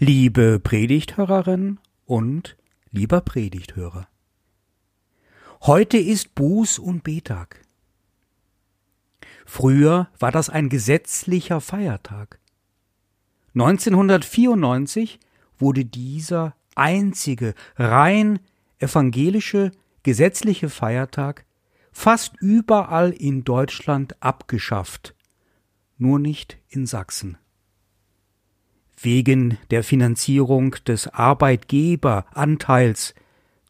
Liebe Predigthörerin und lieber Predigthörer. Heute ist Buß- und Betag. Früher war das ein gesetzlicher Feiertag. 1994 wurde dieser einzige rein evangelische gesetzliche Feiertag fast überall in Deutschland abgeschafft, nur nicht in Sachsen wegen der Finanzierung des Arbeitgeberanteils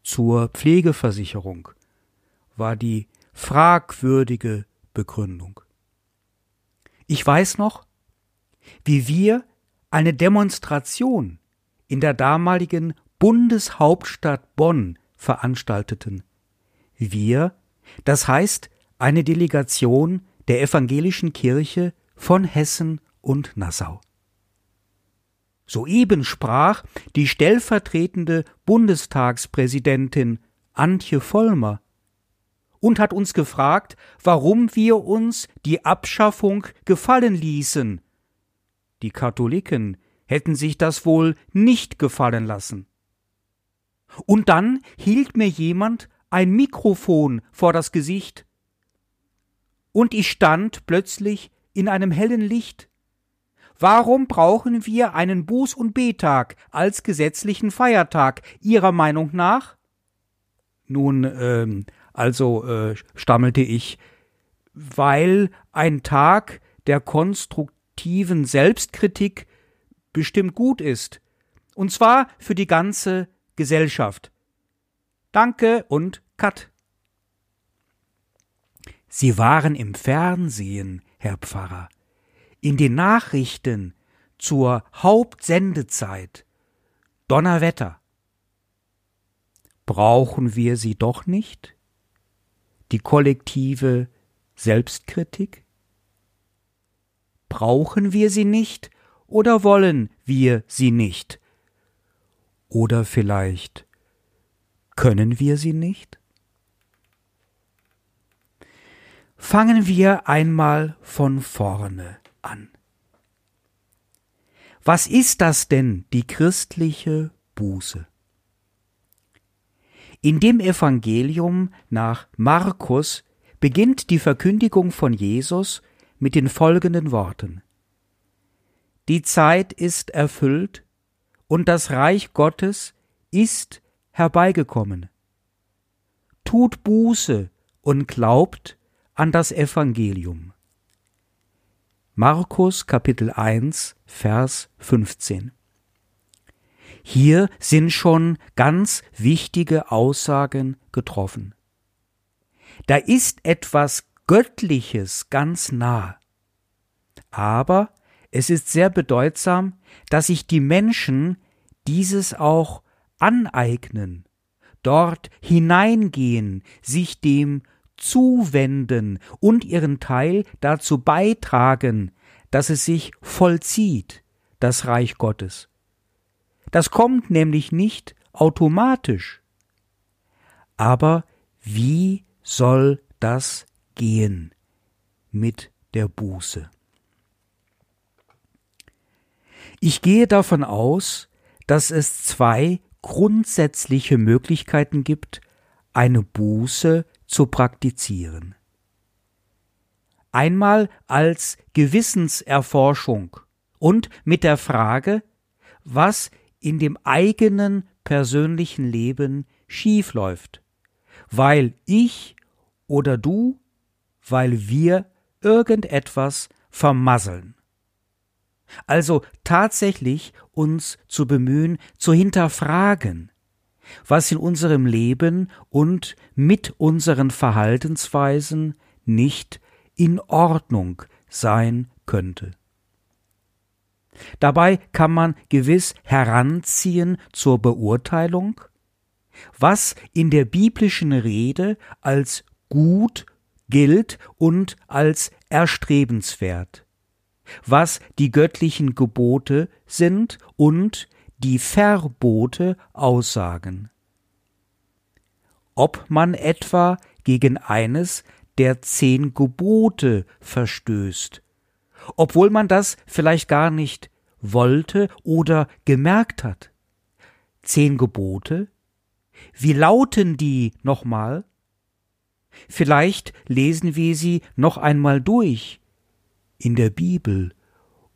zur Pflegeversicherung war die fragwürdige Begründung. Ich weiß noch, wie wir eine Demonstration in der damaligen Bundeshauptstadt Bonn veranstalteten. Wir, das heißt eine Delegation der evangelischen Kirche von Hessen und Nassau. Soeben sprach die stellvertretende Bundestagspräsidentin Antje Vollmer und hat uns gefragt, warum wir uns die Abschaffung gefallen ließen. Die Katholiken hätten sich das wohl nicht gefallen lassen. Und dann hielt mir jemand ein Mikrofon vor das Gesicht, und ich stand plötzlich in einem hellen Licht. Warum brauchen wir einen Buß- und Betag als gesetzlichen Feiertag Ihrer Meinung nach? Nun, ähm, also äh, stammelte ich, weil ein Tag der konstruktiven Selbstkritik bestimmt gut ist, und zwar für die ganze Gesellschaft. Danke und Cut. Sie waren im Fernsehen, Herr Pfarrer in den Nachrichten zur Hauptsendezeit Donnerwetter. Brauchen wir sie doch nicht? Die kollektive Selbstkritik? Brauchen wir sie nicht oder wollen wir sie nicht? Oder vielleicht können wir sie nicht? Fangen wir einmal von vorne an. Was ist das denn, die christliche Buße? In dem Evangelium nach Markus beginnt die Verkündigung von Jesus mit den folgenden Worten Die Zeit ist erfüllt und das Reich Gottes ist herbeigekommen. Tut Buße und glaubt an das Evangelium. Markus Kapitel 1, Vers 15. Hier sind schon ganz wichtige Aussagen getroffen. Da ist etwas Göttliches ganz nah. Aber es ist sehr bedeutsam, dass sich die Menschen dieses auch aneignen, dort hineingehen, sich dem zuwenden und ihren Teil dazu beitragen, dass es sich vollzieht, das Reich Gottes. Das kommt nämlich nicht automatisch. Aber wie soll das gehen mit der Buße? Ich gehe davon aus, dass es zwei grundsätzliche Möglichkeiten gibt, eine Buße zu praktizieren. Einmal als Gewissenserforschung und mit der Frage, was in dem eigenen persönlichen Leben schiefläuft, weil ich oder du, weil wir irgendetwas vermasseln. Also tatsächlich uns zu bemühen, zu hinterfragen, was in unserem Leben und mit unseren Verhaltensweisen nicht in Ordnung sein könnte. Dabei kann man gewiss heranziehen zur Beurteilung, was in der biblischen Rede als gut gilt und als erstrebenswert, was die göttlichen Gebote sind und die Verbote aussagen. Ob man etwa gegen eines der zehn Gebote verstößt, obwohl man das vielleicht gar nicht wollte oder gemerkt hat. Zehn Gebote? Wie lauten die nochmal? Vielleicht lesen wir sie noch einmal durch in der Bibel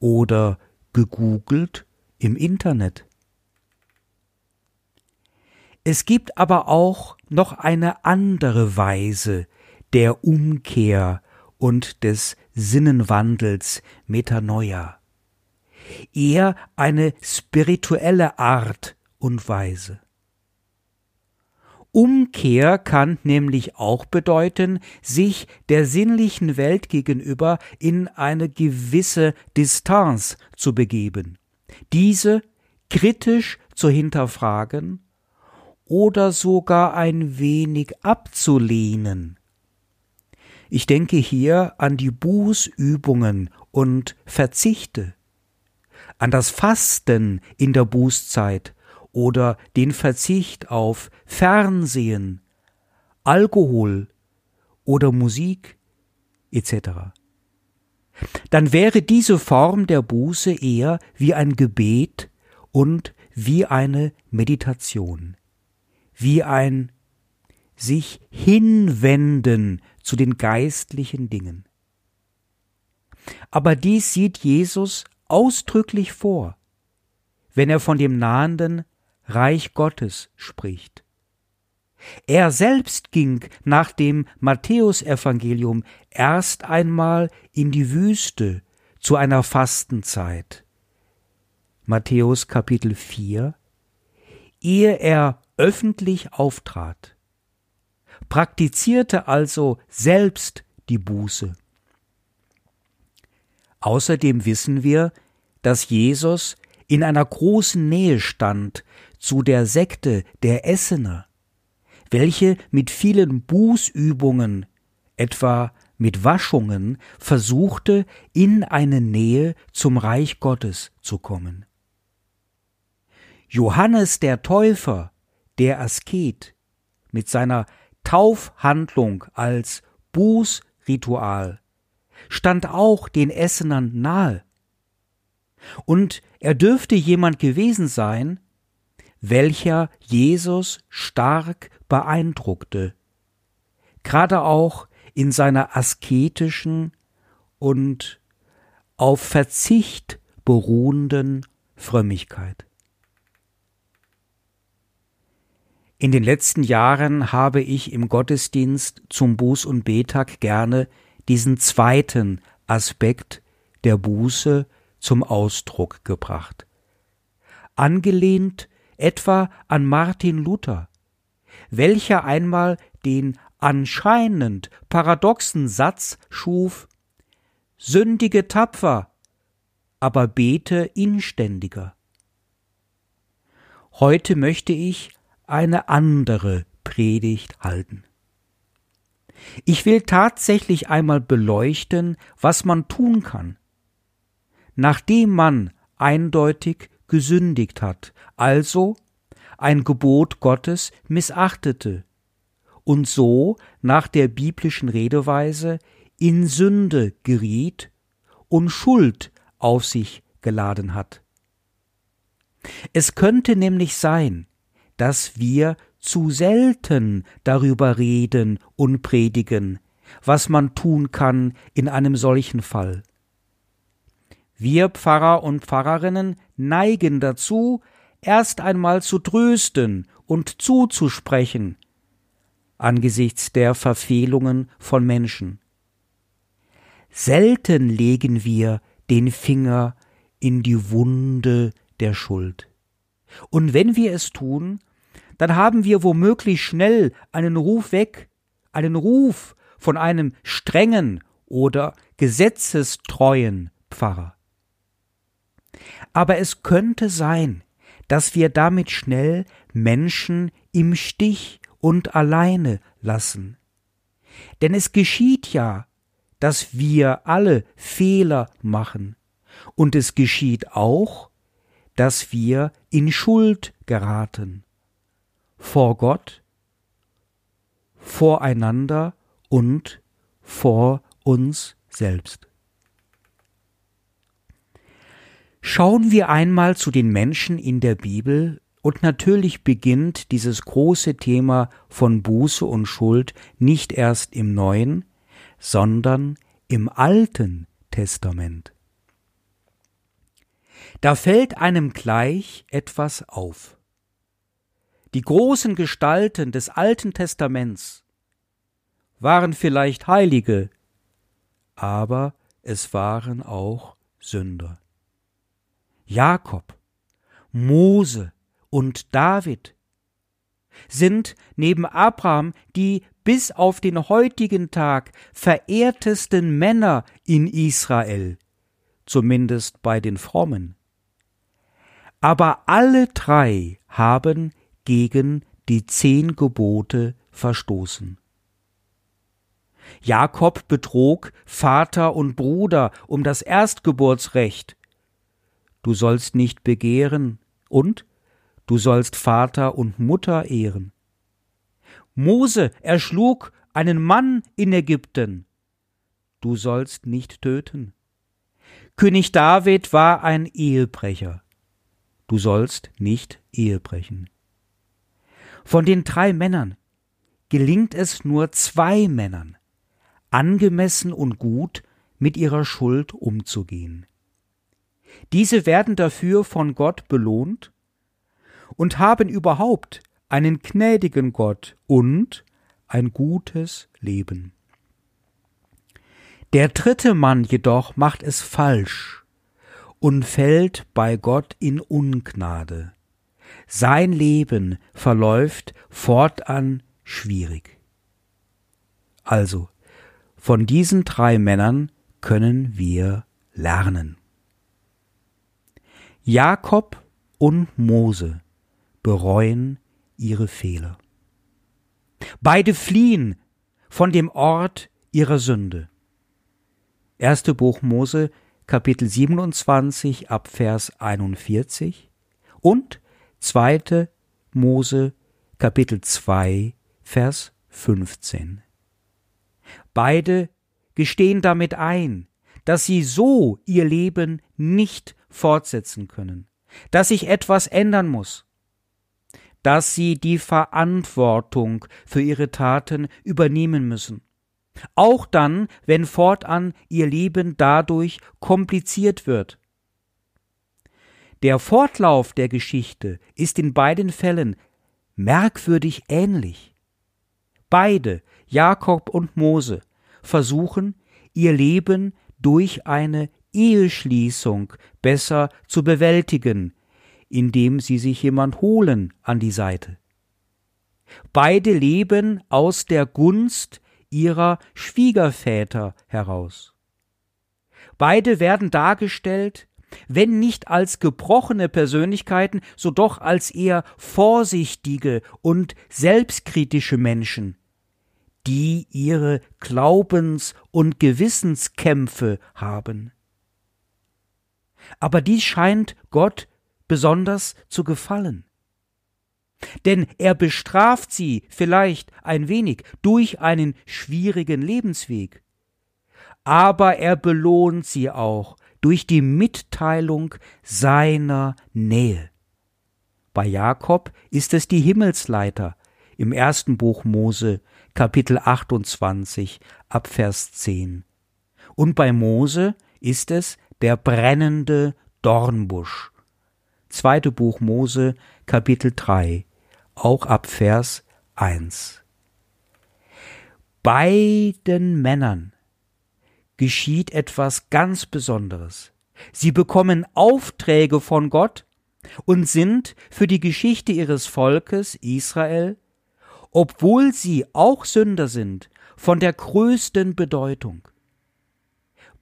oder gegoogelt im Internet. Es gibt aber auch noch eine andere Weise der Umkehr und des Sinnenwandels Metanoia. Eher eine spirituelle Art und Weise. Umkehr kann nämlich auch bedeuten, sich der sinnlichen Welt gegenüber in eine gewisse Distanz zu begeben, diese kritisch zu hinterfragen oder sogar ein wenig abzulehnen. Ich denke hier an die Bußübungen und Verzichte, an das Fasten in der Bußzeit oder den Verzicht auf Fernsehen, Alkohol oder Musik etc. Dann wäre diese Form der Buße eher wie ein Gebet und wie eine Meditation, wie ein sich hinwenden zu den geistlichen Dingen. Aber dies sieht Jesus ausdrücklich vor, wenn er von dem nahenden Reich Gottes spricht. Er selbst ging nach dem Matthäusevangelium erst einmal in die Wüste zu einer Fastenzeit. Matthäus Kapitel 4, ehe er öffentlich auftrat, praktizierte also selbst die Buße. Außerdem wissen wir, dass Jesus in einer großen Nähe stand zu der Sekte der Essener, welche mit vielen Bußübungen, etwa mit Waschungen, versuchte, in eine Nähe zum Reich Gottes zu kommen. Johannes der Täufer, der Asket, mit seiner Taufhandlung als Bußritual, stand auch den Essenern nahe. Und er dürfte jemand gewesen sein, welcher Jesus stark beeindruckte, gerade auch in seiner asketischen und auf Verzicht beruhenden Frömmigkeit. In den letzten Jahren habe ich im Gottesdienst zum Buß- und Betag gerne diesen zweiten Aspekt der Buße zum Ausdruck gebracht. Angelehnt etwa an Martin Luther, welcher einmal den anscheinend paradoxen Satz schuf Sündige tapfer, aber bete inständiger. Heute möchte ich eine andere Predigt halten. Ich will tatsächlich einmal beleuchten, was man tun kann, nachdem man eindeutig gesündigt hat, also ein Gebot Gottes missachtete und so nach der biblischen Redeweise in Sünde geriet und Schuld auf sich geladen hat. Es könnte nämlich sein, dass wir zu selten darüber reden und predigen, was man tun kann in einem solchen Fall. Wir Pfarrer und Pfarrerinnen neigen dazu, erst einmal zu trösten und zuzusprechen angesichts der Verfehlungen von Menschen. Selten legen wir den Finger in die Wunde der Schuld. Und wenn wir es tun, dann haben wir womöglich schnell einen Ruf weg, einen Ruf von einem strengen oder gesetzestreuen Pfarrer. Aber es könnte sein, dass wir damit schnell Menschen im Stich und alleine lassen. Denn es geschieht ja, dass wir alle Fehler machen, und es geschieht auch, dass wir in Schuld geraten. Vor Gott, voreinander und vor uns selbst. Schauen wir einmal zu den Menschen in der Bibel, und natürlich beginnt dieses große Thema von Buße und Schuld nicht erst im Neuen, sondern im Alten Testament. Da fällt einem gleich etwas auf. Die großen Gestalten des Alten Testaments waren vielleicht Heilige, aber es waren auch Sünder. Jakob, Mose und David sind neben Abraham die bis auf den heutigen Tag verehrtesten Männer in Israel, zumindest bei den Frommen. Aber alle drei haben gegen die zehn Gebote verstoßen. Jakob betrog Vater und Bruder um das Erstgeburtsrecht. Du sollst nicht begehren und du sollst Vater und Mutter ehren. Mose erschlug einen Mann in Ägypten. Du sollst nicht töten. König David war ein Ehebrecher. Du sollst nicht Ehe brechen. Von den drei Männern gelingt es nur zwei Männern, angemessen und gut mit ihrer Schuld umzugehen. Diese werden dafür von Gott belohnt und haben überhaupt einen gnädigen Gott und ein gutes Leben. Der dritte Mann jedoch macht es falsch und fällt bei Gott in Ungnade. Sein Leben verläuft fortan schwierig. Also, von diesen drei Männern können wir lernen. Jakob und Mose bereuen ihre Fehler. Beide fliehen von dem Ort ihrer Sünde. Erste Buch Mose, Kapitel 27 ab Vers 41 und zweite Mose, Kapitel 2, Vers 15. Beide gestehen damit ein, dass sie so ihr Leben nicht fortsetzen können, dass sich etwas ändern muss, dass sie die Verantwortung für ihre Taten übernehmen müssen. Auch dann, wenn fortan ihr Leben dadurch kompliziert wird. Der Fortlauf der Geschichte ist in beiden Fällen merkwürdig ähnlich. Beide Jakob und Mose versuchen, ihr Leben durch eine Eheschließung besser zu bewältigen, indem sie sich jemand holen an die Seite. Beide leben aus der Gunst ihrer Schwiegerväter heraus. Beide werden dargestellt, wenn nicht als gebrochene Persönlichkeiten, so doch als eher vorsichtige und selbstkritische Menschen, die ihre Glaubens- und Gewissenskämpfe haben. Aber dies scheint Gott besonders zu gefallen. Denn er bestraft sie vielleicht ein wenig durch einen schwierigen Lebensweg, aber er belohnt sie auch durch die Mitteilung seiner Nähe. Bei Jakob ist es die Himmelsleiter im ersten Buch Mose Kapitel 28 ab Vers 10. Und bei Mose ist es der brennende Dornbusch. Zweite Buch Mose Kapitel 3, auch ab Vers 1. Beiden Männern geschieht etwas ganz Besonderes. Sie bekommen Aufträge von Gott und sind für die Geschichte ihres Volkes Israel obwohl sie auch Sünder sind, von der größten Bedeutung.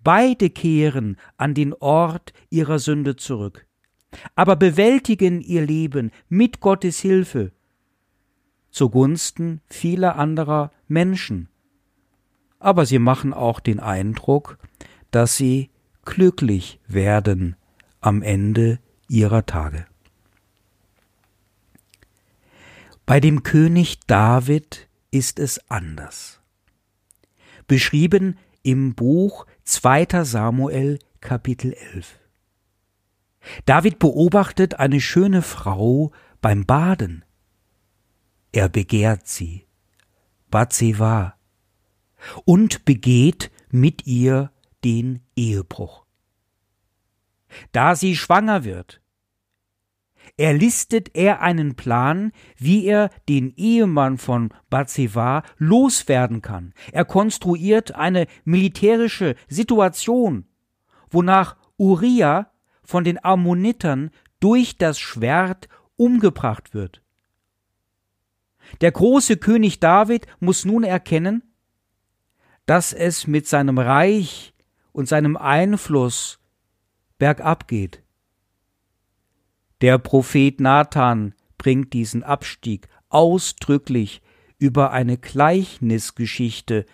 Beide kehren an den Ort ihrer Sünde zurück, aber bewältigen ihr Leben mit Gottes Hilfe zugunsten vieler anderer Menschen. Aber sie machen auch den Eindruck, dass sie glücklich werden am Ende ihrer Tage. Bei dem König David ist es anders. Beschrieben im Buch 2. Samuel Kapitel 11. David beobachtet eine schöne Frau beim Baden. Er begehrt sie, Bathseba, und begeht mit ihr den Ehebruch. Da sie schwanger wird, erlistet er einen Plan, wie er den Ehemann von Bathseba loswerden kann. Er konstruiert eine militärische Situation, wonach Uriah von den Ammonitern durch das Schwert umgebracht wird. Der große König David muss nun erkennen, dass es mit seinem Reich und seinem Einfluss bergab geht. Der Prophet Nathan bringt diesen Abstieg ausdrücklich über eine Gleichnisgeschichte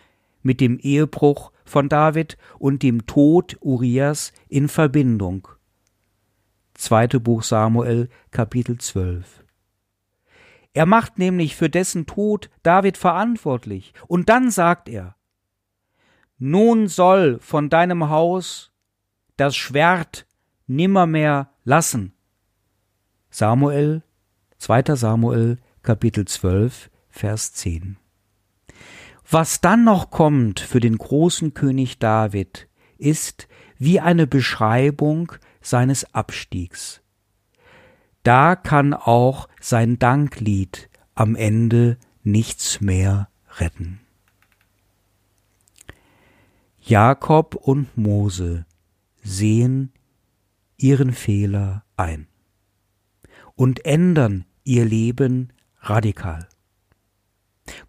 mit dem Ehebruch von David und dem Tod Urias in Verbindung. Zweite Buch Samuel, Kapitel 12. Er macht nämlich für dessen Tod David verantwortlich, und dann sagt er, Nun soll von deinem Haus das Schwert nimmermehr lassen. Samuel, 2. Samuel, Kapitel 12, Vers 10. Was dann noch kommt für den großen König David, ist wie eine Beschreibung seines Abstiegs. Da kann auch sein Danklied am Ende nichts mehr retten. Jakob und Mose sehen ihren Fehler ein und ändern ihr Leben radikal.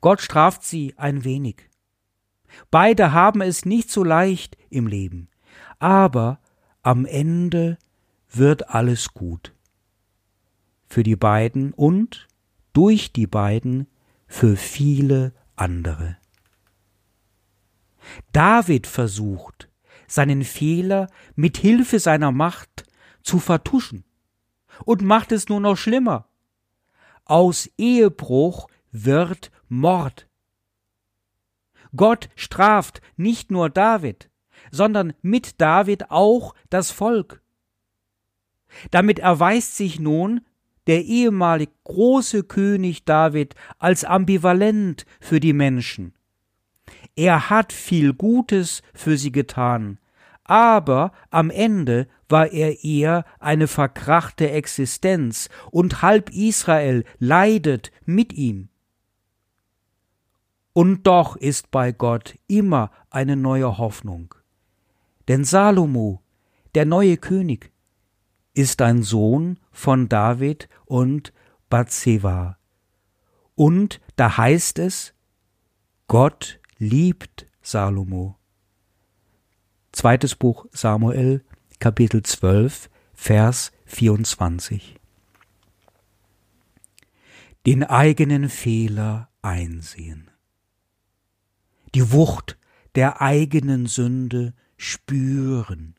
Gott straft sie ein wenig. Beide haben es nicht so leicht im Leben, aber am Ende wird alles gut. Für die beiden und durch die beiden für viele andere. David versucht, seinen Fehler mit Hilfe seiner Macht zu vertuschen und macht es nur noch schlimmer. Aus Ehebruch wird Mord. Gott straft nicht nur David, sondern mit David auch das Volk. Damit erweist sich nun der ehemalig große König David als ambivalent für die Menschen. Er hat viel Gutes für sie getan, aber am Ende war er eher eine verkrachte Existenz, und halb Israel leidet mit ihm. Und doch ist bei Gott immer eine neue Hoffnung. Denn Salomo, der neue König, ist ein Sohn von David und Bathseba. Und da heißt es, Gott liebt Salomo. Zweites Buch Samuel, Kapitel 12, Vers 24. Den eigenen Fehler einsehen die Wucht der eigenen Sünde spüren,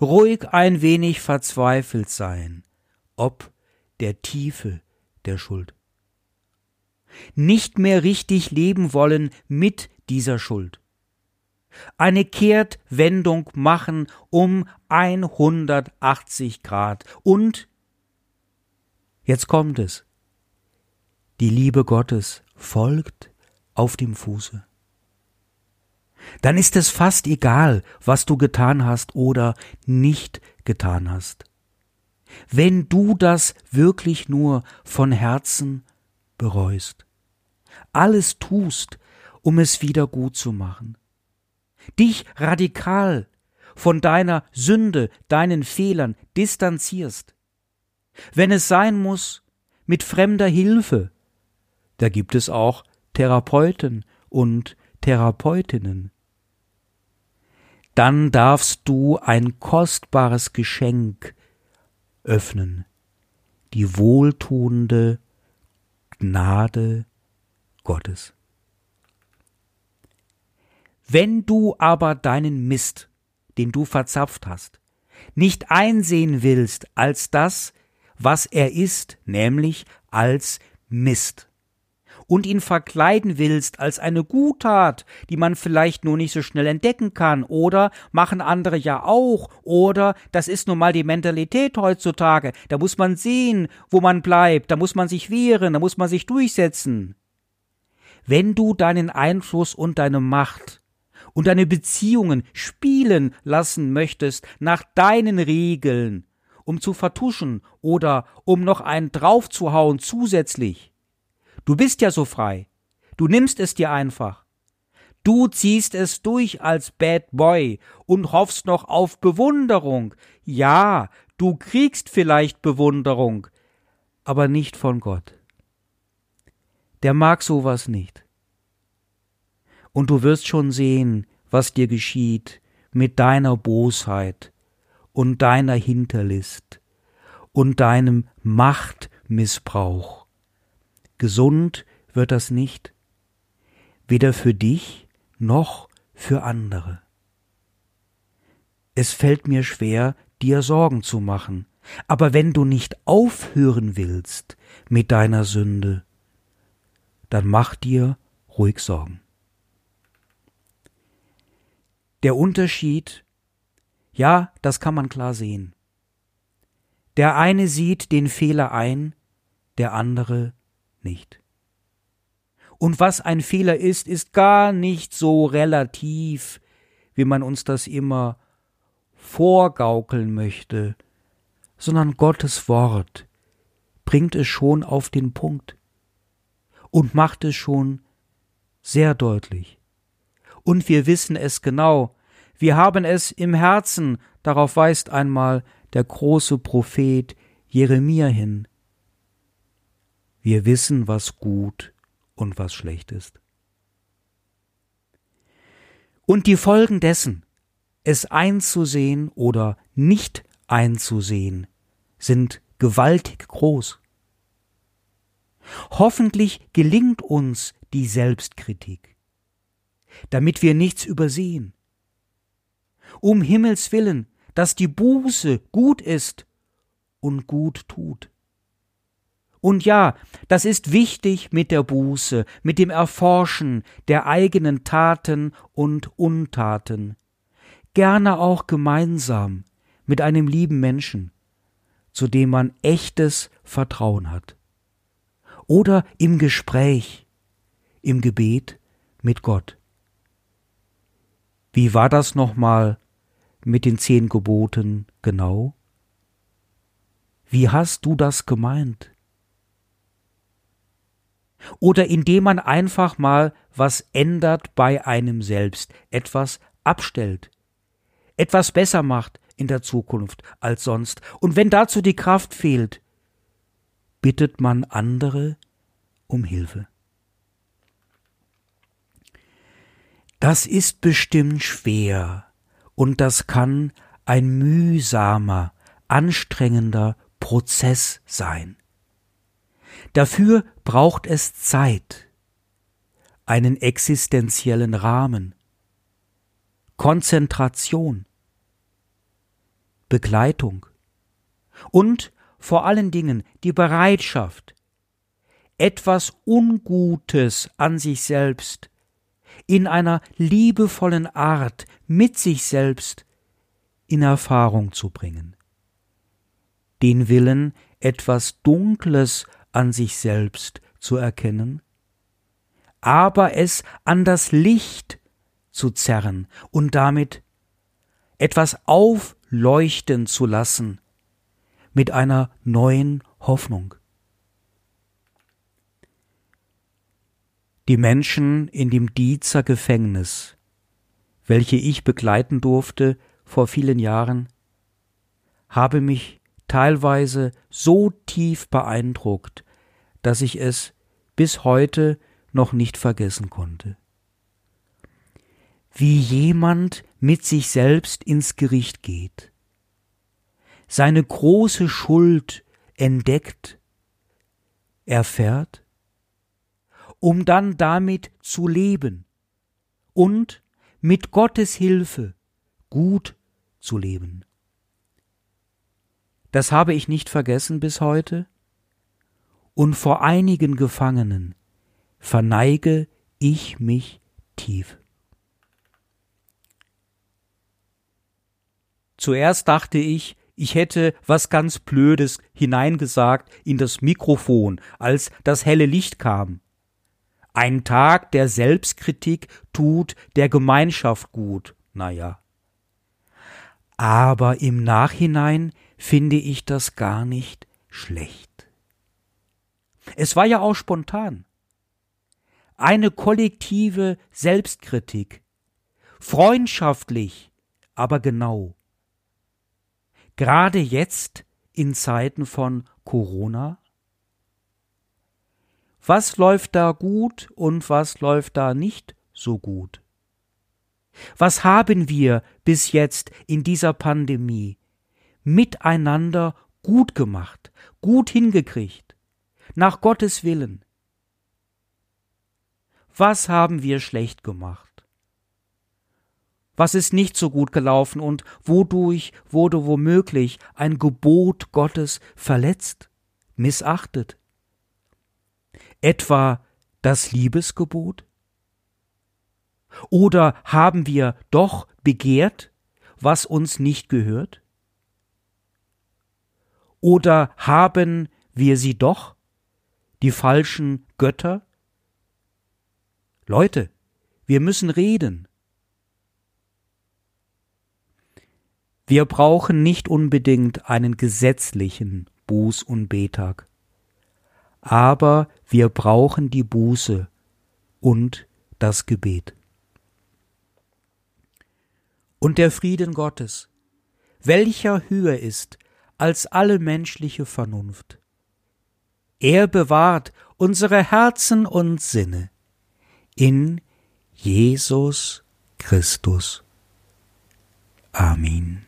ruhig ein wenig verzweifelt sein, ob der Tiefe der Schuld. Nicht mehr richtig leben wollen mit dieser Schuld. Eine Kehrtwendung machen um 180 Grad und jetzt kommt es. Die Liebe Gottes folgt auf dem Fuße dann ist es fast egal, was du getan hast oder nicht getan hast. Wenn du das wirklich nur von Herzen bereust, alles tust, um es wieder gut zu machen, dich radikal von deiner Sünde, deinen Fehlern distanzierst, wenn es sein muss, mit fremder Hilfe, da gibt es auch Therapeuten und Therapeutinnen, dann darfst du ein kostbares Geschenk öffnen, die wohltuende Gnade Gottes. Wenn du aber deinen Mist, den du verzapft hast, nicht einsehen willst als das, was er ist, nämlich als Mist, und ihn verkleiden willst als eine Guttat, die man vielleicht nur nicht so schnell entdecken kann, oder machen andere ja auch, oder das ist nun mal die Mentalität heutzutage, da muss man sehen, wo man bleibt, da muss man sich wehren, da muss man sich durchsetzen. Wenn du deinen Einfluss und deine Macht und deine Beziehungen spielen lassen möchtest nach deinen Regeln, um zu vertuschen oder um noch einen draufzuhauen zusätzlich. Du bist ja so frei. Du nimmst es dir einfach. Du ziehst es durch als Bad Boy und hoffst noch auf Bewunderung. Ja, du kriegst vielleicht Bewunderung, aber nicht von Gott. Der mag sowas nicht. Und du wirst schon sehen, was dir geschieht mit deiner Bosheit, und deiner Hinterlist und deinem Machtmissbrauch. Gesund wird das nicht, weder für dich noch für andere. Es fällt mir schwer, dir Sorgen zu machen, aber wenn du nicht aufhören willst mit deiner Sünde, dann mach dir ruhig Sorgen. Der Unterschied ja, das kann man klar sehen. Der eine sieht den Fehler ein, der andere nicht. Und was ein Fehler ist, ist gar nicht so relativ, wie man uns das immer vorgaukeln möchte, sondern Gottes Wort bringt es schon auf den Punkt und macht es schon sehr deutlich. Und wir wissen es genau, wir haben es im Herzen, darauf weist einmal der große Prophet Jeremia hin. Wir wissen, was gut und was schlecht ist. Und die Folgen dessen, es einzusehen oder nicht einzusehen, sind gewaltig groß. Hoffentlich gelingt uns die Selbstkritik, damit wir nichts übersehen, um Himmels willen, dass die Buße gut ist und gut tut. Und ja, das ist wichtig mit der Buße, mit dem Erforschen der eigenen Taten und Untaten, gerne auch gemeinsam mit einem lieben Menschen, zu dem man echtes Vertrauen hat. Oder im Gespräch, im Gebet mit Gott. Wie war das nochmal mit den zehn Geboten genau? Wie hast du das gemeint? Oder indem man einfach mal was ändert bei einem selbst, etwas abstellt, etwas besser macht in der Zukunft als sonst. Und wenn dazu die Kraft fehlt, bittet man andere um Hilfe. Das ist bestimmt schwer, und das kann ein mühsamer, anstrengender Prozess sein. Dafür braucht es Zeit, einen existenziellen Rahmen, Konzentration, Begleitung und vor allen Dingen die Bereitschaft, etwas Ungutes an sich selbst in einer liebevollen Art mit sich selbst in Erfahrung zu bringen. Den Willen, etwas Dunkles an sich selbst zu erkennen, aber es an das Licht zu zerren und damit etwas aufleuchten zu lassen mit einer neuen Hoffnung. die Menschen in dem Diezer Gefängnis, welche ich begleiten durfte vor vielen Jahren, habe mich teilweise so tief beeindruckt, dass ich es bis heute noch nicht vergessen konnte. Wie jemand mit sich selbst ins Gericht geht, seine große Schuld entdeckt, erfährt um dann damit zu leben und mit Gottes Hilfe gut zu leben. Das habe ich nicht vergessen bis heute, und vor einigen Gefangenen verneige ich mich tief. Zuerst dachte ich, ich hätte was ganz Blödes hineingesagt in das Mikrofon, als das helle Licht kam. Ein Tag der Selbstkritik tut der Gemeinschaft gut, naja. Aber im Nachhinein finde ich das gar nicht schlecht. Es war ja auch spontan. Eine kollektive Selbstkritik. Freundschaftlich, aber genau gerade jetzt in Zeiten von Corona? Was läuft da gut und was läuft da nicht so gut? Was haben wir bis jetzt in dieser Pandemie miteinander gut gemacht, gut hingekriegt, nach Gottes Willen? Was haben wir schlecht gemacht? was ist nicht so gut gelaufen und wodurch wurde womöglich ein Gebot Gottes verletzt, missachtet? Etwa das Liebesgebot? Oder haben wir doch begehrt, was uns nicht gehört? Oder haben wir sie doch, die falschen Götter? Leute, wir müssen reden. Wir brauchen nicht unbedingt einen gesetzlichen Buß- und Betag, aber wir brauchen die Buße und das Gebet. Und der Frieden Gottes, welcher höher ist als alle menschliche Vernunft. Er bewahrt unsere Herzen und Sinne in Jesus Christus. Amen.